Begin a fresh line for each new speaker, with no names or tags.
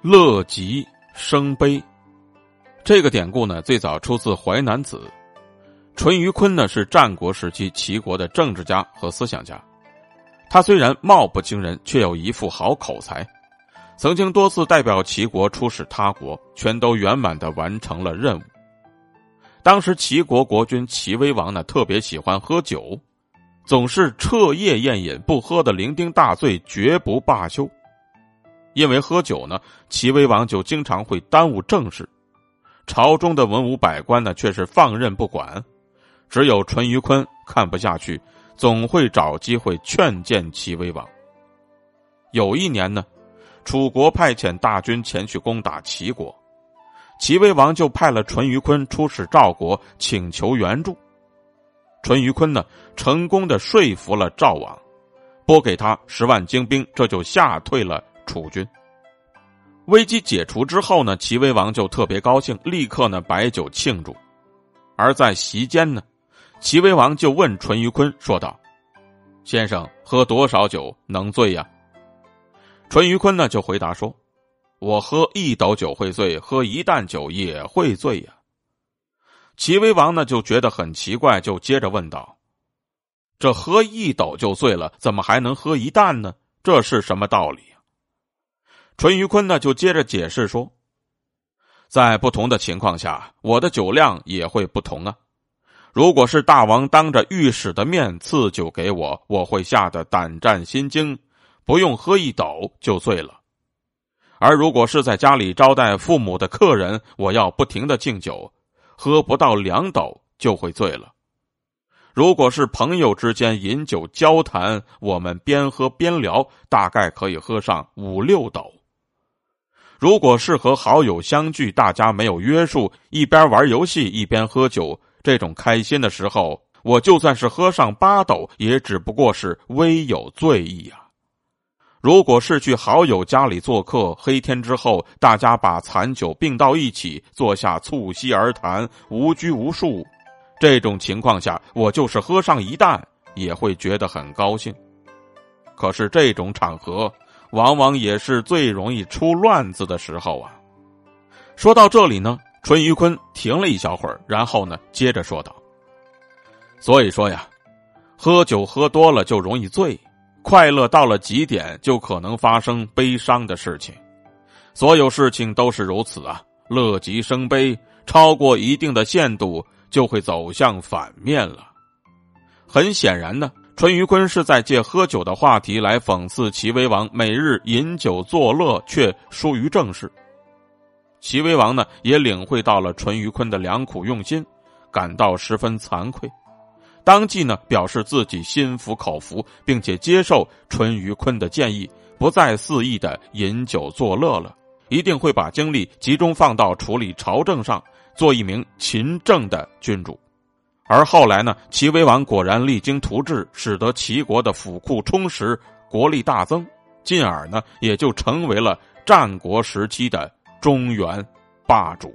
乐极生悲，这个典故呢，最早出自《淮南子》。淳于髡呢是战国时期齐国的政治家和思想家，他虽然貌不惊人，却有一副好口才，曾经多次代表齐国出使他国，全都圆满的完成了任务。当时齐国国君齐威王呢特别喜欢喝酒，总是彻夜宴饮，不喝的酩酊大醉，绝不罢休。因为喝酒呢，齐威王就经常会耽误政事，朝中的文武百官呢却是放任不管，只有淳于髡看不下去，总会找机会劝谏齐威王。有一年呢，楚国派遣大军前去攻打齐国，齐威王就派了淳于髡出使赵国，请求援助。淳于髡呢，成功的说服了赵王，拨给他十万精兵，这就吓退了。楚军危机解除之后呢，齐威王就特别高兴，立刻呢摆酒庆祝。而在席间呢，齐威王就问淳于髡说道：“先生喝多少酒能醉呀？”淳于髡呢就回答说：“我喝一斗酒会醉，喝一担酒也会醉呀。”齐威王呢就觉得很奇怪，就接着问道：“这喝一斗就醉了，怎么还能喝一担呢？这是什么道理？”淳于髡呢，就接着解释说，在不同的情况下，我的酒量也会不同啊。如果是大王当着御史的面赐酒给我，我会吓得胆战心惊，不用喝一斗就醉了；而如果是在家里招待父母的客人，我要不停的敬酒，喝不到两斗就会醉了。如果是朋友之间饮酒交谈，我们边喝边聊，大概可以喝上五六斗。如果是和好友相聚，大家没有约束，一边玩游戏一边喝酒，这种开心的时候，我就算是喝上八斗，也只不过是微有醉意啊。如果是去好友家里做客，黑天之后，大家把残酒并到一起，坐下促膝而谈，无拘无束，这种情况下，我就是喝上一担，也会觉得很高兴。可是这种场合。往往也是最容易出乱子的时候啊！说到这里呢，淳于髡停了一小会儿，然后呢，接着说道：“所以说呀，喝酒喝多了就容易醉，快乐到了极点就可能发生悲伤的事情。所有事情都是如此啊，乐极生悲，超过一定的限度就会走向反面了。很显然呢。”淳于髡是在借喝酒的话题来讽刺齐威王每日饮酒作乐，却疏于政事。齐威王呢，也领会到了淳于髡的良苦用心，感到十分惭愧，当即呢表示自己心服口服，并且接受淳于髡的建议，不再肆意的饮酒作乐了，一定会把精力集中放到处理朝政上，做一名勤政的君主。而后来呢，齐威王果然励精图治，使得齐国的府库充实，国力大增，进而呢，也就成为了战国时期的中原霸主。